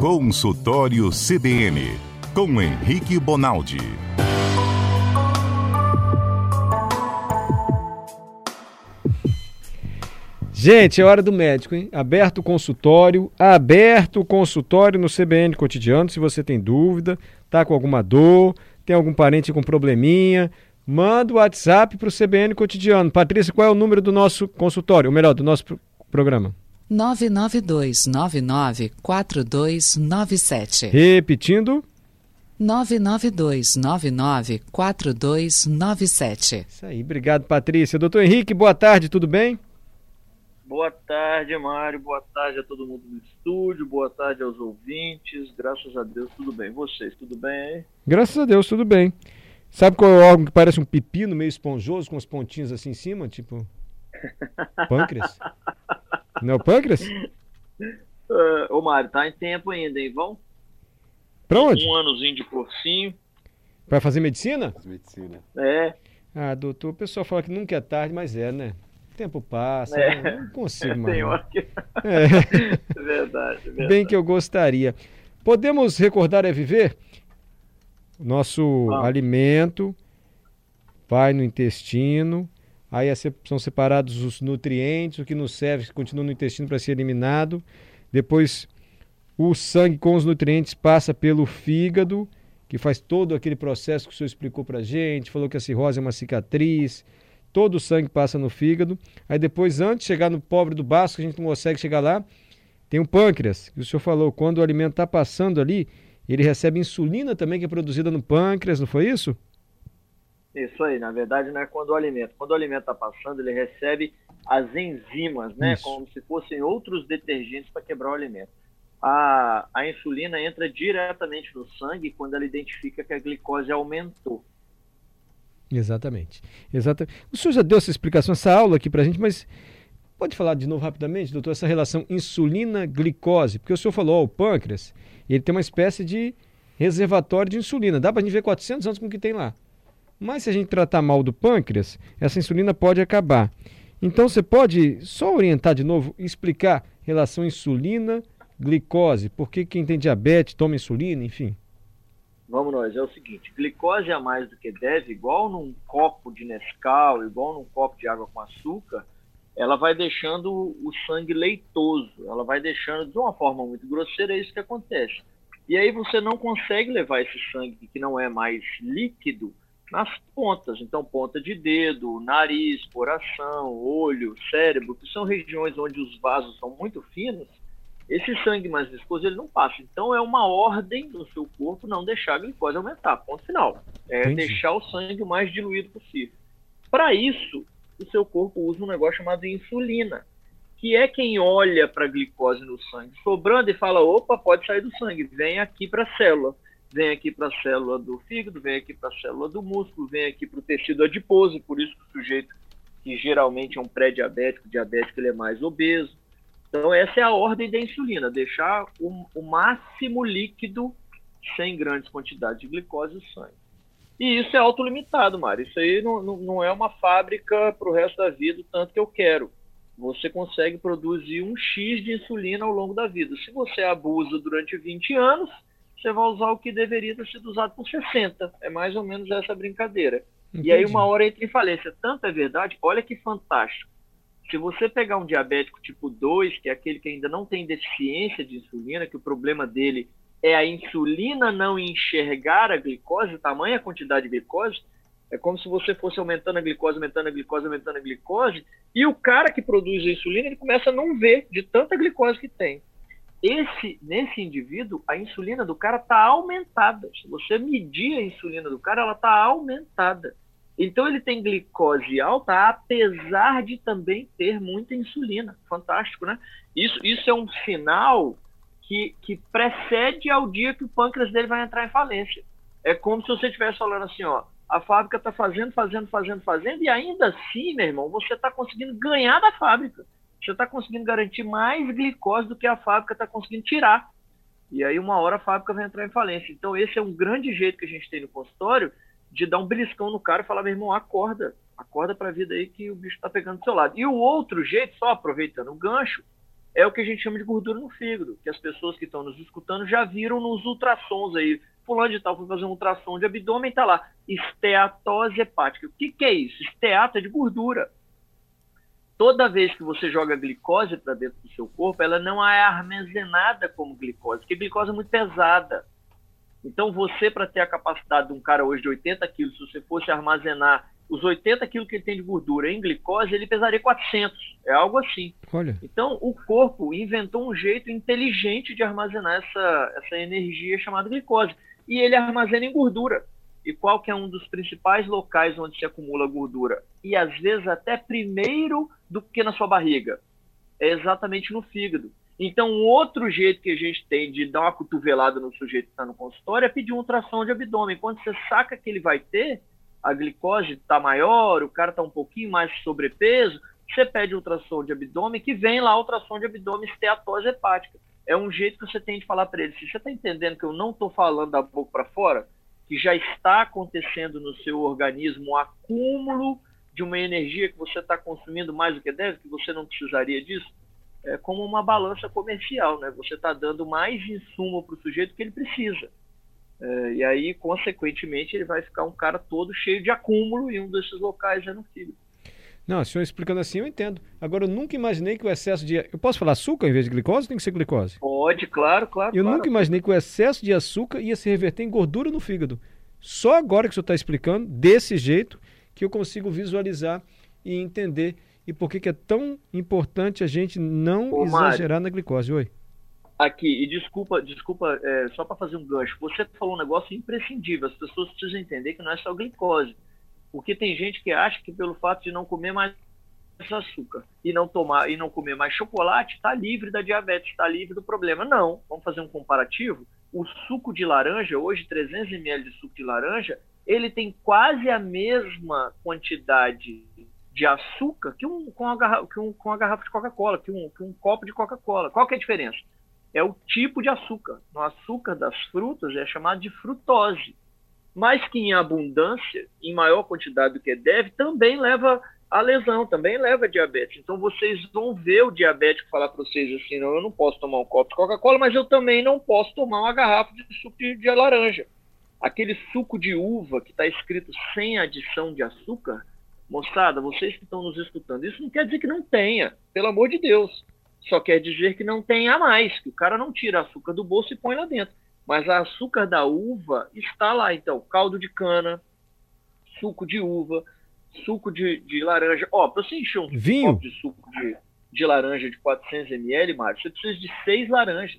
Consultório CBN, com Henrique Bonaldi. Gente, é hora do médico, hein? Aberto o consultório, aberto o consultório no CBN Cotidiano. Se você tem dúvida, tá com alguma dor, tem algum parente com probleminha, manda o WhatsApp para o CBN Cotidiano. Patrícia, qual é o número do nosso consultório? Ou melhor, do nosso programa? 992994297. Repetindo. 992994297. Isso aí, obrigado, Patrícia. Doutor Henrique, boa tarde, tudo bem? Boa tarde, Mário. Boa tarde a todo mundo no estúdio. Boa tarde aos ouvintes. Graças a Deus, tudo bem. Vocês, tudo bem aí? Graças a Deus, tudo bem. Sabe qual é o órgão que parece um pepino meio esponjoso, com as pontinhas assim em cima? Tipo. Pâncreas? Não é o pâncreas? Uh, ô, Mário, tá em tempo ainda, hein? Vão? Pra onde? Um anozinho de cursinho. Vai fazer medicina? Medicina. É. Ah, doutor, o pessoal fala que nunca é tarde, mas é, né? O tempo passa, É. né? não consigo mais. Tem hora que... É. verdade, verdade. Bem que eu gostaria. Podemos recordar é viver? Nosso Vamos. alimento vai no intestino, aí é são separados os nutrientes, o que nos serve continua no intestino para ser eliminado. Depois o sangue com os nutrientes passa pelo fígado, que faz todo aquele processo que o senhor explicou para gente, falou que a cirrose é uma cicatriz, todo o sangue passa no fígado. Aí depois, antes de chegar no pobre do baço, que a gente não consegue chegar lá, tem o pâncreas, que o senhor falou, quando o alimento está passando ali, ele recebe insulina também, que é produzida no pâncreas, não foi isso? Isso aí, na verdade, não é quando o alimento. Quando o alimento está passando, ele recebe as enzimas, né? Isso. Como se fossem outros detergentes para quebrar o alimento. A, a insulina entra diretamente no sangue quando ela identifica que a glicose aumentou. Exatamente. Exatamente. O senhor já deu essa explicação, essa aula aqui para a gente, mas pode falar de novo rapidamente, doutor, essa relação insulina-glicose? Porque o senhor falou, ó, o pâncreas, ele tem uma espécie de reservatório de insulina. Dá para a gente ver 400 anos com o que tem lá. Mas se a gente tratar mal do pâncreas, essa insulina pode acabar. Então você pode só orientar de novo, explicar relação insulina-glicose, por que quem tem diabetes toma insulina, enfim. Vamos nós, é o seguinte, glicose a mais do que deve, igual num copo de Nescau, igual num copo de água com açúcar, ela vai deixando o sangue leitoso, ela vai deixando de uma forma muito grosseira, é isso que acontece. E aí você não consegue levar esse sangue que não é mais líquido nas pontas, então ponta de dedo, nariz, coração, olho, cérebro, que são regiões onde os vasos são muito finos, esse sangue mais viscoso ele não passa. Então é uma ordem no seu corpo não deixar a glicose aumentar. Ponto final. É Entendi. deixar o sangue o mais diluído possível. Para isso, o seu corpo usa um negócio chamado insulina, que é quem olha para a glicose no sangue sobrando e fala: opa, pode sair do sangue, vem aqui para a célula. Vem aqui para a célula do fígado, vem aqui para a célula do músculo, vem aqui para o tecido adiposo, por isso que o sujeito que geralmente é um pré-diabético, diabético, ele é mais obeso. Então, essa é a ordem da insulina, deixar o, o máximo líquido sem grandes quantidades de glicose no sangue. E isso é autolimitado, Mário. Isso aí não, não, não é uma fábrica para o resto da vida, tanto que eu quero. Você consegue produzir um X de insulina ao longo da vida. Se você abusa durante 20 anos, você vai usar o que deveria ter sido usado por 60. É mais ou menos essa brincadeira. E aí Entendi. uma hora entra em falência. Tanto é verdade, olha que fantástico. Se você pegar um diabético tipo 2, que é aquele que ainda não tem deficiência de insulina, que o problema dele é a insulina não enxergar a glicose, tamanha quantidade de glicose, é como se você fosse aumentando a glicose, aumentando a glicose, aumentando a glicose, e o cara que produz a insulina, ele começa a não ver de tanta glicose que tem. Esse, nesse indivíduo, a insulina do cara está aumentada. Se você medir a insulina do cara, ela está aumentada. Então ele tem glicose alta, apesar de também ter muita insulina. Fantástico, né? Isso, isso é um sinal que, que precede ao dia que o pâncreas dele vai entrar em falência. É como se você estivesse falando assim, ó, a fábrica está fazendo, fazendo, fazendo, fazendo, e ainda assim, meu irmão, você está conseguindo ganhar da fábrica. Você está conseguindo garantir mais glicose do que a fábrica está conseguindo tirar. E aí, uma hora a fábrica vai entrar em falência. Então, esse é um grande jeito que a gente tem no consultório de dar um beliscão no cara e falar, meu irmão, acorda. Acorda para a vida aí que o bicho está pegando do seu lado. E o outro jeito, só aproveitando o gancho, é o que a gente chama de gordura no fígado, que as pessoas que estão nos escutando já viram nos ultrassons aí. Fulano de tal foi fazer um ultrassom de abdômen, tá lá, esteatose hepática. O que, que é isso? Esteato é de gordura. Toda vez que você joga glicose para dentro do seu corpo, ela não é armazenada como glicose, porque glicose é muito pesada. Então, você, para ter a capacidade de um cara hoje de 80 quilos, se você fosse armazenar os 80 quilos que ele tem de gordura em glicose, ele pesaria 400. É algo assim. Olha. Então, o corpo inventou um jeito inteligente de armazenar essa, essa energia chamada glicose. E ele armazena em gordura. E qual que é um dos principais locais onde se acumula gordura? E às vezes até primeiro do que na sua barriga. É exatamente no fígado. Então, outro jeito que a gente tem de dar uma cotovelada no sujeito que está no consultório é pedir um ultrassom de abdômen. Quando você saca que ele vai ter, a glicose está maior, o cara está um pouquinho mais sobrepeso, você pede ultrassom de abdômen, que vem lá ultrassom de abdômen esteatose hepática. É um jeito que você tem de falar para ele. Se você está entendendo que eu não estou falando da boca para fora, que já está acontecendo no seu organismo um acúmulo de uma energia que você está consumindo mais do que deve, que você não precisaria disso, é como uma balança comercial, né? Você está dando mais insumo para o sujeito que ele precisa. É, e aí, consequentemente, ele vai ficar um cara todo cheio de acúmulo e um desses locais é no fígado. Não, o senhor explicando assim eu entendo. Agora, eu nunca imaginei que o excesso de. Eu posso falar açúcar em vez de glicose tem que ser glicose? Pode, claro, claro. Eu claro. nunca imaginei que o excesso de açúcar ia se reverter em gordura no fígado. Só agora que o senhor está explicando, desse jeito, que eu consigo visualizar e entender. E por que, que é tão importante a gente não Ô, exagerar Mário. na glicose. Oi. Aqui, e desculpa, desculpa, é, só para fazer um gancho, você falou um negócio imprescindível, as pessoas precisam entender que não é só glicose. Porque tem gente que acha que pelo fato de não comer mais açúcar e não tomar e não comer mais chocolate, está livre da diabetes, está livre do problema. Não. Vamos fazer um comparativo. O suco de laranja, hoje 300 ml de suco de laranja, ele tem quase a mesma quantidade de açúcar que um, com, a garrafa, que um, com a garrafa de Coca-Cola, que um, que um copo de Coca-Cola. Qual que é a diferença? É o tipo de açúcar. O açúcar das frutas é chamado de frutose. Mas que em abundância, em maior quantidade do que deve, também leva a lesão, também leva a diabetes. Então vocês vão ver o diabético falar para vocês assim, não, eu não posso tomar um copo de Coca-Cola, mas eu também não posso tomar uma garrafa de suco de, laranja. Aquele suco de uva que está escrito sem adição de açúcar, moçada, vocês que estão nos escutando, isso não quer dizer que não tenha, pelo amor de Deus. Só quer dizer que não tenha mais, que o cara não tira açúcar do bolso e põe lá dentro. Mas a açúcar da uva está lá, então, caldo de cana, suco de uva, suco de, de laranja. Ó, para você encher um Vinho. copo de suco de, de laranja de 400 ml, Mário, você precisa de seis laranjas.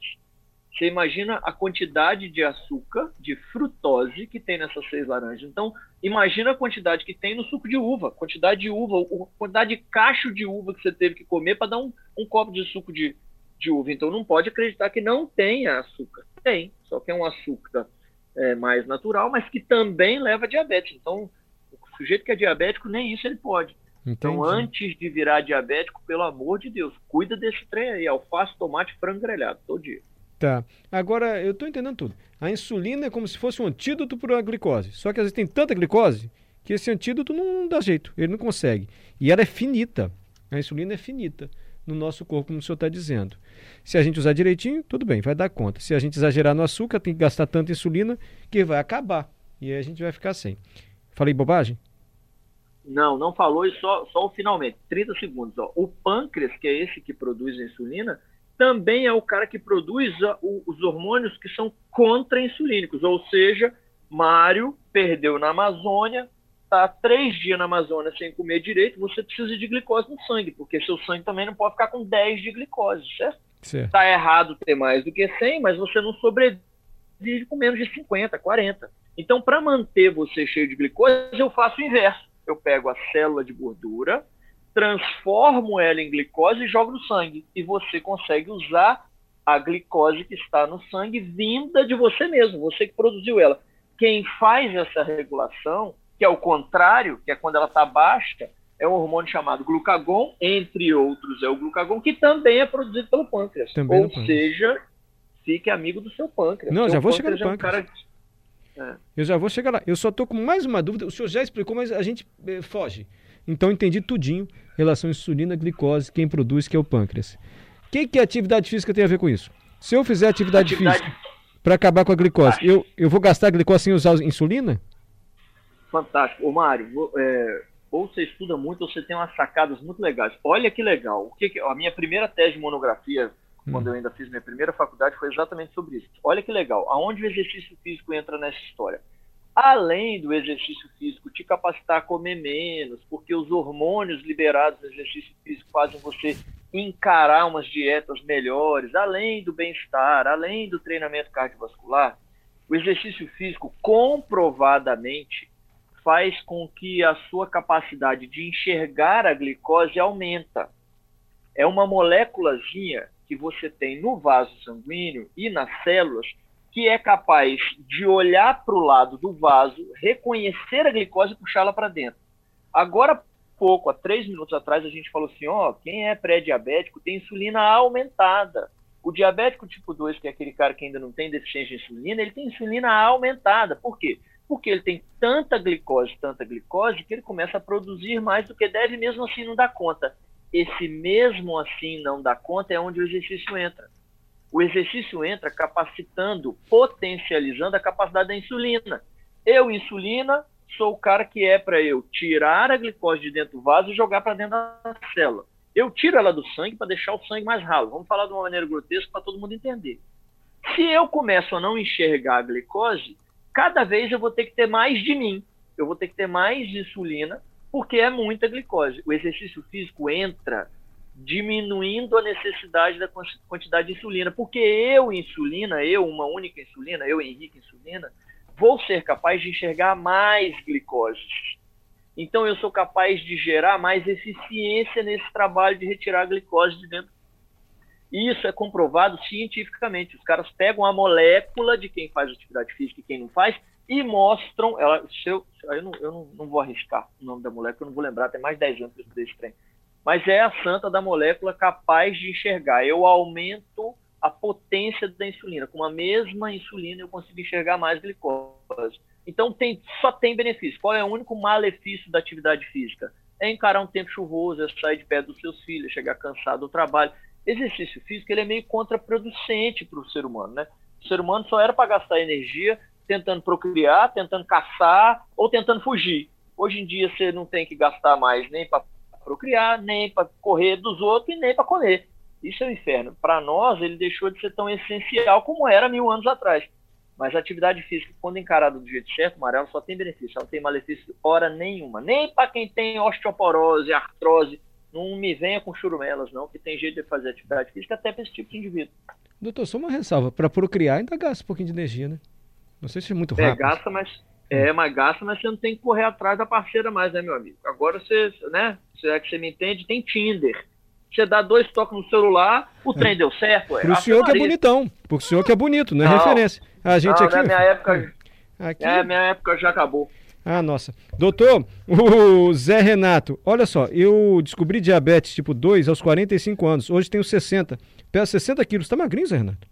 Você imagina a quantidade de açúcar, de frutose que tem nessas seis laranjas. Então, imagina a quantidade que tem no suco de uva, quantidade de uva, quantidade de cacho de uva que você teve que comer para dar um, um copo de suco de, de uva. Então, não pode acreditar que não tenha açúcar. Tem, só que é um açúcar é, mais natural, mas que também leva a diabetes. Então, o sujeito que é diabético, nem isso ele pode. Então, Entendi. antes de virar diabético, pelo amor de Deus, cuida desse trem aí, alface, tomate, frango grelhado, todo dia. Tá. Agora, eu estou entendendo tudo. A insulina é como se fosse um antídoto para a glicose. Só que às vezes tem tanta glicose que esse antídoto não dá jeito, ele não consegue. E ela é finita. A insulina é finita no nosso corpo, como o senhor está dizendo. Se a gente usar direitinho, tudo bem, vai dar conta. Se a gente exagerar no açúcar, tem que gastar tanta insulina que vai acabar. E aí a gente vai ficar sem. Falei bobagem? Não, não falou e só, só o finalmente, 30 segundos. Ó. O pâncreas, que é esse que produz a insulina, também é o cara que produz a, o, os hormônios que são contra-insulínicos. Ou seja, Mário perdeu na Amazônia, está três dias na Amazônia sem comer direito, você precisa de glicose no sangue, porque seu sangue também não pode ficar com 10 de glicose, certo? Certo. Está errado ter mais do que 100, mas você não sobrevive com menos de 50, 40. Então, para manter você cheio de glicose, eu faço o inverso. Eu pego a célula de gordura, transformo ela em glicose e jogo no sangue. E você consegue usar a glicose que está no sangue vinda de você mesmo, você que produziu ela. Quem faz essa regulação, que é o contrário, que é quando ela está baixa, é um hormônio chamado glucagon, entre outros é o glucagon, que também é produzido pelo pâncreas. Também Ou pâncreas. seja, fique amigo do seu pâncreas. Não, Seu já vou chegar no é um pâncreas. cara- Eu já vou chegar lá. Eu só estou com mais uma dúvida. O senhor já explicou, mas a gente eh, foge. Então entendi tudinho. Relação insulina, glicose, quem produz, que é o pâncreas. que, que a atividade física tem a ver com isso? Se eu fizer atividade, atividade... física para acabar com a glicose, eu, eu vou gastar a glicose sem usar insulina? Fantástico. Ô, Mário, é, ou você estuda muito ou você tem umas sacadas muito legais. Olha que legal. O que, a minha primeira tese de monografia, hum. quando eu ainda fiz minha primeira faculdade, foi exatamente sobre isso. Olha que legal. Aonde o exercício físico entra nessa história? Além do exercício físico te capacitar a comer menos, porque os hormônios liberados no exercício físico fazem você encarar umas dietas melhores, além do bem-estar, além do treinamento cardiovascular, o exercício físico comprovadamente faz com que a sua capacidade de enxergar a glicose aumenta. É uma moléculazinha que você tem no vaso sanguíneo e nas células que é capaz de olhar para o lado do vaso, reconhecer a glicose e puxá-la para dentro. Agora, pouco, há três minutos atrás, a gente falou assim: ó, quem é pré-diabético tem insulina aumentada. O diabético tipo 2, que é aquele cara que ainda não tem deficiência de insulina, ele tem insulina aumentada. Por quê? Porque ele tem tanta glicose, tanta glicose, que ele começa a produzir mais do que deve, mesmo assim não dá conta. Esse mesmo assim não dá conta é onde o exercício entra. O exercício entra capacitando, potencializando a capacidade da insulina. Eu, insulina, sou o cara que é para eu tirar a glicose de dentro do vaso e jogar para dentro da célula. Eu tiro ela do sangue para deixar o sangue mais ralo. Vamos falar de uma maneira grotesca para todo mundo entender. Se eu começo a não enxergar a glicose, cada vez eu vou ter que ter mais de mim, eu vou ter que ter mais insulina, porque é muita glicose. O exercício físico entra diminuindo a necessidade da quantidade de insulina, porque eu, insulina, eu, uma única insulina, eu, Henrique, insulina, vou ser capaz de enxergar mais glicose. Então eu sou capaz de gerar mais eficiência nesse trabalho de retirar a glicose de dentro isso é comprovado cientificamente. Os caras pegam a molécula de quem faz atividade física e quem não faz e mostram. Ela, eu, não, eu não, não, vou arriscar o nome da molécula, eu não vou lembrar, tem mais de 10 anos que eu estudei esse trem. Mas é a santa da molécula capaz de enxergar. Eu aumento a potência da insulina. Com a mesma insulina eu consigo enxergar mais glicose. Então tem, só tem benefício. Qual é o único malefício da atividade física? É encarar um tempo chuvoso, é sair de perto dos seus filhos, chegar cansado do trabalho exercício físico ele é meio contraproducente para o ser humano, né? O ser humano só era para gastar energia tentando procriar, tentando caçar ou tentando fugir. Hoje em dia você não tem que gastar mais nem para procriar, nem para correr dos outros e nem para comer. Isso é um inferno. Para nós, ele deixou de ser tão essencial como era mil anos atrás. Mas a atividade física, quando encarada do jeito certo, amarelo, só tem benefício. Ela não tem malefício hora nenhuma. Nem para quem tem osteoporose, artrose, não me venha com churumelas, não, que tem jeito de fazer atividade física até para esse tipo de indivíduo. Doutor, só uma ressalva. Para procriar ainda gasta um pouquinho de energia, né? Não sei se é muito é, rápido. É, gasta, mas, é, mas gasta, mas você não tem que correr atrás da parceira mais, né, meu amigo? Agora você, né? Se é que você me entende, tem Tinder. Você dá dois toques no celular, o é. trem deu certo. Para o senhor que é bonitão. Para o senhor que é bonito, não é não, referência. A gente não, aqui. Na minha época. Aqui... É, minha época já acabou. Ah, nossa. Doutor, o Zé Renato, olha só, eu descobri diabetes tipo 2 aos 45 anos. Hoje tenho 60. Peso 60 quilos. Tá magrinho, Zé Renato?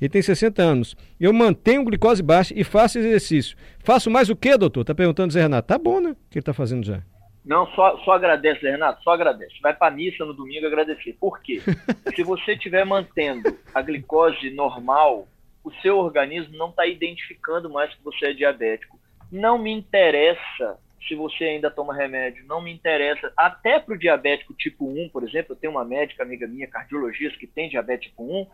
Ele tem 60 anos. Eu mantenho glicose baixa e faço exercício. Faço mais o que, doutor? Tá perguntando Zé Renato. Tá bom, né? O que ele tá fazendo já? Não, só, só agradece, Zé Renato, só agradece. Vai pra missa no domingo agradecer. Por quê? Se você estiver mantendo a glicose normal, o seu organismo não está identificando mais que você é diabético não me interessa se você ainda toma remédio, não me interessa. Até para o diabético tipo 1, por exemplo, eu tenho uma médica amiga minha, cardiologista, que tem diabetes tipo 1.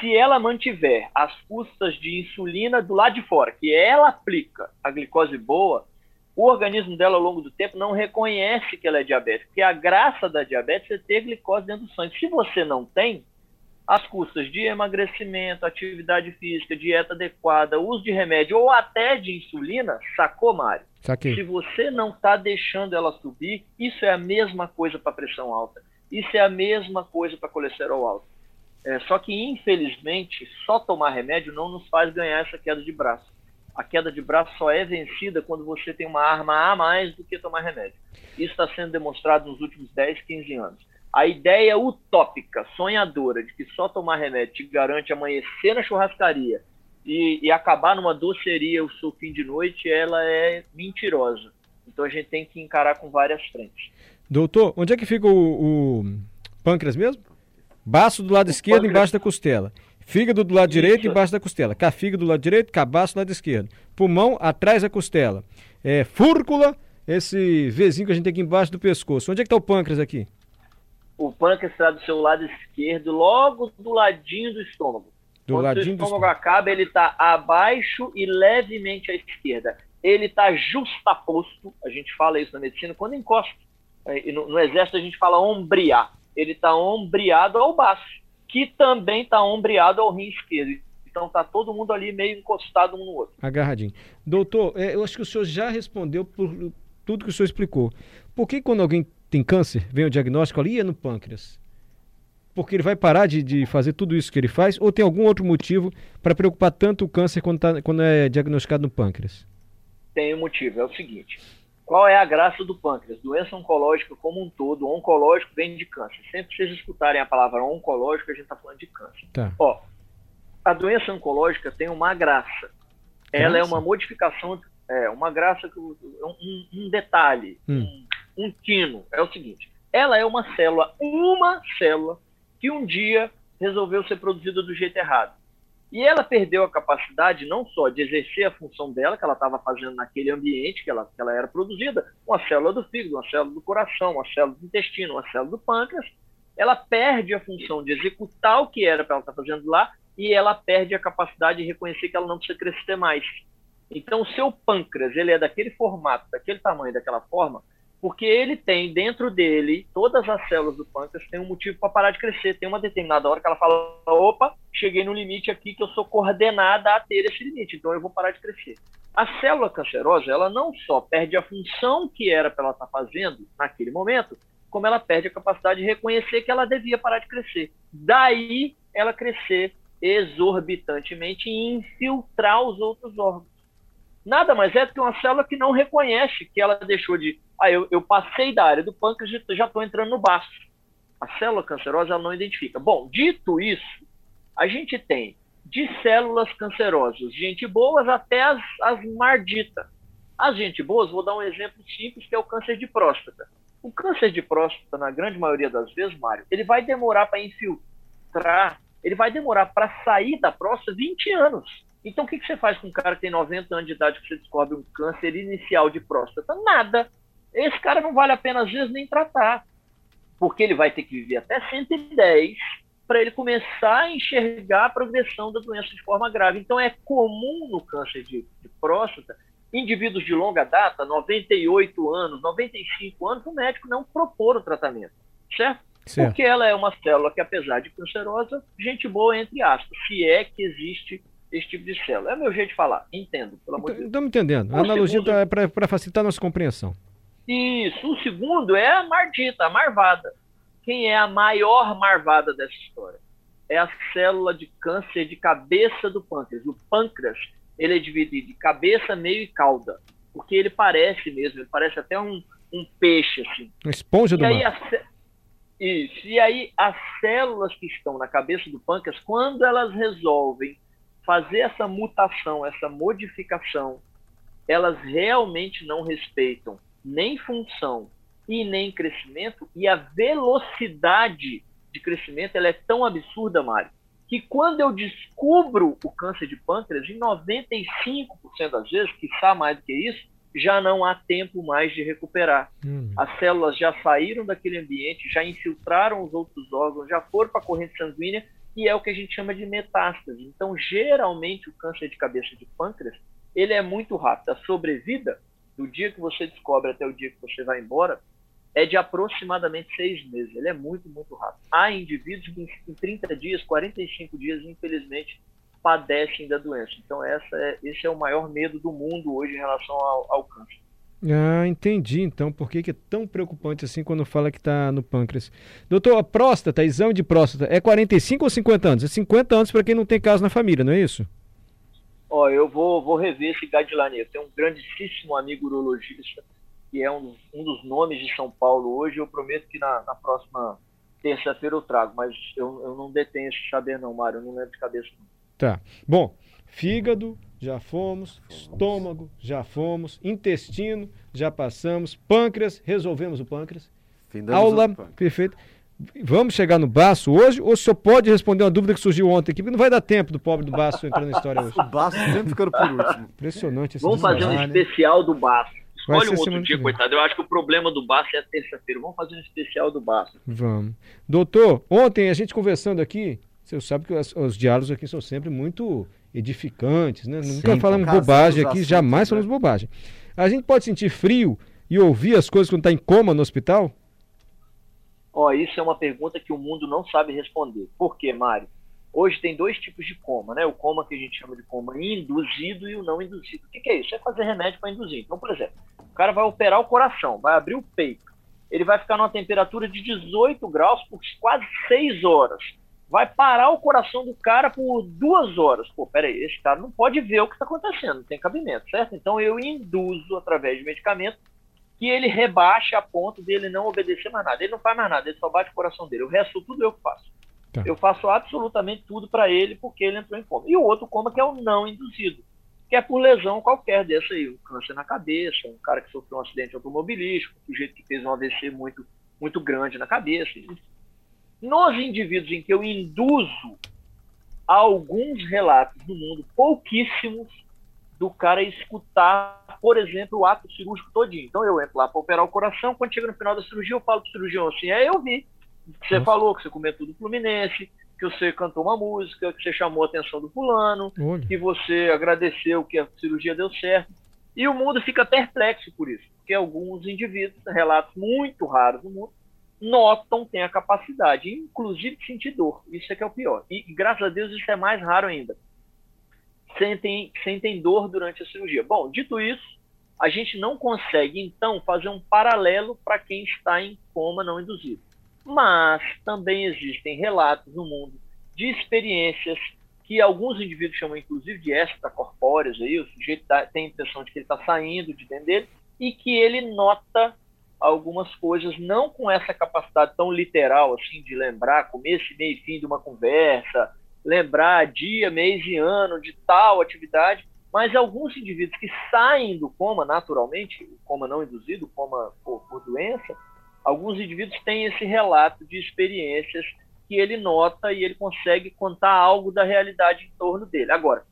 Se ela mantiver as custas de insulina do lado de fora, que ela aplica a glicose boa, o organismo dela ao longo do tempo não reconhece que ela é diabética. Porque a graça da diabetes é ter glicose dentro do sangue. Se você não tem, as custas de emagrecimento, atividade física, dieta adequada, uso de remédio ou até de insulina, sacou, Mário? Saquei. Se você não está deixando ela subir, isso é a mesma coisa para pressão alta. Isso é a mesma coisa para colesterol alto. É, só que, infelizmente, só tomar remédio não nos faz ganhar essa queda de braço. A queda de braço só é vencida quando você tem uma arma a mais do que tomar remédio. Isso está sendo demonstrado nos últimos 10, 15 anos. A ideia utópica, sonhadora, de que só tomar remédio te garante amanhecer na churrascaria e, e acabar numa doceria o seu fim de noite, ela é mentirosa. Então a gente tem que encarar com várias frentes. Doutor, onde é que fica o, o pâncreas mesmo? Baço do lado esquerdo, embaixo da costela. Fígado do lado Isso. direito, embaixo da costela. Cá, fígado do lado direito, cabaço do lado esquerdo. Pulmão, atrás da costela. É, fúrcula, esse vizinho que a gente tem aqui embaixo do pescoço. Onde é que está o pâncreas aqui? O pâncreas está do seu lado esquerdo, logo do ladinho do estômago. Do Quando ladinho o estômago do... acaba, ele está abaixo e levemente à esquerda. Ele está justaposto, a gente fala isso na medicina, quando encosta. É, no, no exército a gente fala ombrear. Ele está ombreado ao baço, que também está ombreado ao rim esquerdo. Então tá todo mundo ali meio encostado um no outro. Agarradinho. Doutor, é, eu acho que o senhor já respondeu por tudo que o senhor explicou. Por que quando alguém tem câncer, vem o diagnóstico ali e é no pâncreas? Porque ele vai parar de, de fazer tudo isso que ele faz ou tem algum outro motivo para preocupar tanto o câncer quando, tá, quando é diagnosticado no pâncreas? Tem um motivo, é o seguinte. Qual é a graça do pâncreas? Doença oncológica como um todo, oncológico vem de câncer. Sempre que vocês escutarem a palavra oncológico, a gente está falando de câncer. Tá. Ó, a doença oncológica tem uma graça. Ela é uma modificação, é uma graça, um, um detalhe, hum. um, um tino. É o seguinte: ela é uma célula, uma célula que um dia resolveu ser produzida do jeito errado. E ela perdeu a capacidade não só de exercer a função dela, que ela estava fazendo naquele ambiente que ela, que ela era produzida, uma célula do fígado, uma célula do coração, uma célula do intestino, uma célula do pâncreas, ela perde a função de executar o que era para ela estar tá fazendo lá e ela perde a capacidade de reconhecer que ela não precisa crescer mais. Então, o seu pâncreas, ele é daquele formato, daquele tamanho, daquela forma, porque ele tem dentro dele, todas as células do pâncreas têm um motivo para parar de crescer. Tem uma determinada hora que ela fala: opa, cheguei no limite aqui que eu sou coordenada a ter esse limite, então eu vou parar de crescer. A célula cancerosa, ela não só perde a função que era para ela estar tá fazendo naquele momento, como ela perde a capacidade de reconhecer que ela devia parar de crescer. Daí ela crescer exorbitantemente e infiltrar os outros órgãos. Nada mais é do que uma célula que não reconhece que ela deixou de. Ah, eu, eu passei da área do pâncreas e já estou entrando no baço. A célula cancerosa ela não identifica. Bom, dito isso, a gente tem de células cancerosas, gente boas até as, as marditas. As gente boas, vou dar um exemplo simples, que é o câncer de próstata. O câncer de próstata, na grande maioria das vezes, Mário, ele vai demorar para infiltrar ele vai demorar para sair da próstata 20 anos. Então, o que, que você faz com um cara que tem 90 anos de idade que você descobre um câncer inicial de próstata? Nada. Esse cara não vale a pena, às vezes, nem tratar. Porque ele vai ter que viver até 110 para ele começar a enxergar a progressão da doença de forma grave. Então, é comum no câncer de, de próstata, indivíduos de longa data, 98 anos, 95 anos, o médico não propor o tratamento. Certo? Certo. Porque ela é uma célula que, apesar de cancerosa, gente boa, entre aspas, se é que existe esse tipo de célula. É o meu jeito de falar, entendo, pelo amor de Deus. Estamos entendendo. A analogia segundo... é para facilitar a nossa compreensão. Isso. O segundo é a mardita, a marvada. Quem é a maior marvada dessa história? É a célula de câncer de cabeça do pâncreas. O pâncreas, ele é dividido de cabeça, meio e cauda. Porque ele parece mesmo, ele parece até um, um peixe, assim. Uma esponja e do aí mar. A, isso. E aí, as células que estão na cabeça do pâncreas, quando elas resolvem fazer essa mutação, essa modificação, elas realmente não respeitam nem função e nem crescimento, e a velocidade de crescimento ela é tão absurda, Mário, que quando eu descubro o câncer de pâncreas, em 95% das vezes, que está mais do que isso, já não há tempo mais de recuperar. Hum. As células já saíram daquele ambiente, já infiltraram os outros órgãos, já foram para a corrente sanguínea e é o que a gente chama de metástase. Então, geralmente, o câncer de cabeça de pâncreas ele é muito rápido. A sobrevida, do dia que você descobre até o dia que você vai embora, é de aproximadamente seis meses. Ele é muito, muito rápido. Há indivíduos que em 30 dias, 45 dias, infelizmente, padecem da doença. Então, essa é, esse é o maior medo do mundo hoje em relação ao, ao câncer. Ah, entendi então por que, que, é tão preocupante assim quando fala que está no pâncreas. Doutor, a próstata, exame de próstata, é 45 ou 50 anos? É 50 anos para quem não tem caso na família, não é isso? Ó, eu vou, vou rever esse guideline. Eu tenho um grandíssimo amigo urologista, que é um, um dos nomes de São Paulo hoje. Eu prometo que na, na próxima terça-feira eu trago, mas eu, eu não detenho esse saber não, Mário. Eu não lembro de cabeça não. Tá. Bom, fígado, já fomos, estômago, já fomos, intestino, já passamos, pâncreas, resolvemos o pâncreas. Findamos Aula, pâncreas. perfeito. Vamos chegar no Baço hoje ou o senhor pode responder uma dúvida que surgiu ontem aqui? Porque não vai dar tempo do pobre do Baço entrar na história hoje. O Baço sempre ficando por último. Impressionante esse Vamos fazer um né? especial do Baço. Escolhe um outro dia, coitado. Eu acho que o problema do Baço é a terça-feira. Vamos fazer um especial do Baço. Vamos. Doutor, ontem a gente conversando aqui, você sabe que os, os diálogos aqui são sempre muito edificantes, né? Nunca Sempre. falamos bobagem aqui, assuntos, jamais né? falamos bobagem. A gente pode sentir frio e ouvir as coisas quando está em coma no hospital? Ó, isso é uma pergunta que o mundo não sabe responder. Por quê, Mário? Hoje tem dois tipos de coma, né? O coma que a gente chama de coma induzido e o não induzido. O que, que é isso? É fazer remédio para induzir. Então, por exemplo, o cara vai operar o coração, vai abrir o peito. Ele vai ficar numa temperatura de 18 graus por quase 6 horas. Vai parar o coração do cara por duas horas. Pô, peraí, esse cara não pode ver o que está acontecendo, não tem cabimento, certo? Então eu induzo através de medicamento que ele rebaixe a ponto dele não obedecer mais nada. Ele não faz mais nada, ele só bate o coração dele. O resto tudo eu que faço. Tá. Eu faço absolutamente tudo para ele porque ele entrou em coma. E o outro coma que é o não induzido, que é por lesão qualquer dessa aí, um câncer na cabeça, um cara que sofreu um acidente automobilístico, um sujeito que fez um AVC muito, muito grande na cabeça. Nos indivíduos em que eu induzo, há alguns relatos no mundo, pouquíssimos, do cara escutar, por exemplo, o ato cirúrgico todinho. Então eu entro lá para operar o coração, quando chega no final da cirurgia, eu falo pro cirurgião assim, é, eu vi que você Nossa. falou, que você comentou do Fluminense, que você cantou uma música, que você chamou a atenção do fulano, Olha. que você agradeceu que a cirurgia deu certo. E o mundo fica perplexo por isso, porque alguns indivíduos, relatos muito raros no mundo, notam, têm a capacidade, inclusive de sentir dor. Isso é que é o pior. E graças a Deus isso é mais raro ainda. Sentem, sentem dor durante a cirurgia. Bom, dito isso, a gente não consegue então fazer um paralelo para quem está em coma não induzido. Mas também existem relatos no mundo de experiências que alguns indivíduos chamam inclusive de extracorpóreas, aí, o sujeito tá- tem a impressão de que ele está saindo de dentro dele e que ele nota algumas coisas, não com essa capacidade tão literal assim de lembrar começo, meio e fim de uma conversa, lembrar dia, mês e ano de tal atividade, mas alguns indivíduos que saem do coma naturalmente, o coma não induzido, coma por, por doença, alguns indivíduos têm esse relato de experiências que ele nota e ele consegue contar algo da realidade em torno dele. Agora,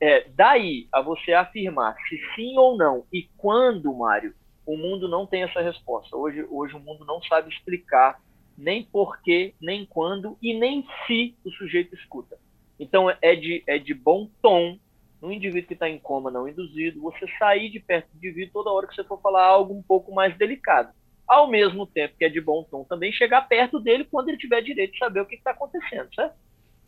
é, daí a você afirmar se sim ou não e quando, Mário, o mundo não tem essa resposta. Hoje, hoje o mundo não sabe explicar nem porquê, nem quando e nem se o sujeito escuta. Então é de, é de bom tom no indivíduo que está em coma não induzido, você sair de perto do indivíduo toda hora que você for falar algo um pouco mais delicado. Ao mesmo tempo que é de bom tom também chegar perto dele quando ele tiver direito de saber o que está acontecendo, certo?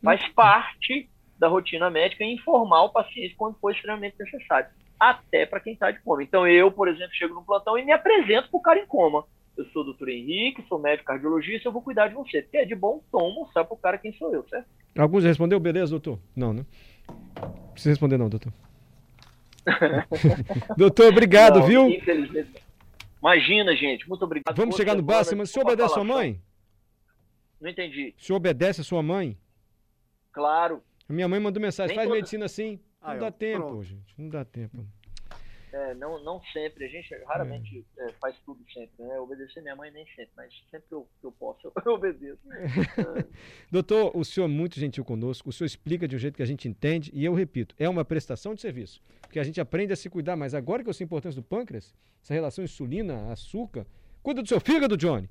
Faz parte da rotina médica informar o paciente quando for extremamente necessário, até para quem está de coma. Então eu, por exemplo, chego no plantão e me apresento para o cara em coma. Eu sou o doutor Henrique, sou médico cardiologista, eu vou cuidar de você. Porque é de bom tom mostrar para o cara quem sou eu, certo? Alguns respondeu, beleza, doutor? Não, né? Não precisa responder não, doutor. doutor, obrigado, Não, viu? Infelizmente. Imagina, gente. Muito obrigado. Vamos chegar no Baço, mas o senhor obedece a sua mãe? Não entendi. O senhor obedece a sua mãe? Claro. Minha mãe mandou mensagem, Nem faz toda- medicina assim. Não Aí, dá ó, tempo, pronto. gente. Não dá tempo. É, não, não sempre. A gente raramente é, faz tudo sempre. Né? Obedecer minha mãe nem sempre, mas sempre que eu, que eu posso, eu obedeço. É, Doutor, o senhor é muito gentil conosco, o senhor explica de um jeito que a gente entende, e eu repito, é uma prestação de serviço, porque a gente aprende a se cuidar, mas agora que eu sei a importância do pâncreas, essa relação insulina, açúcar, cuida do seu fígado, Johnny.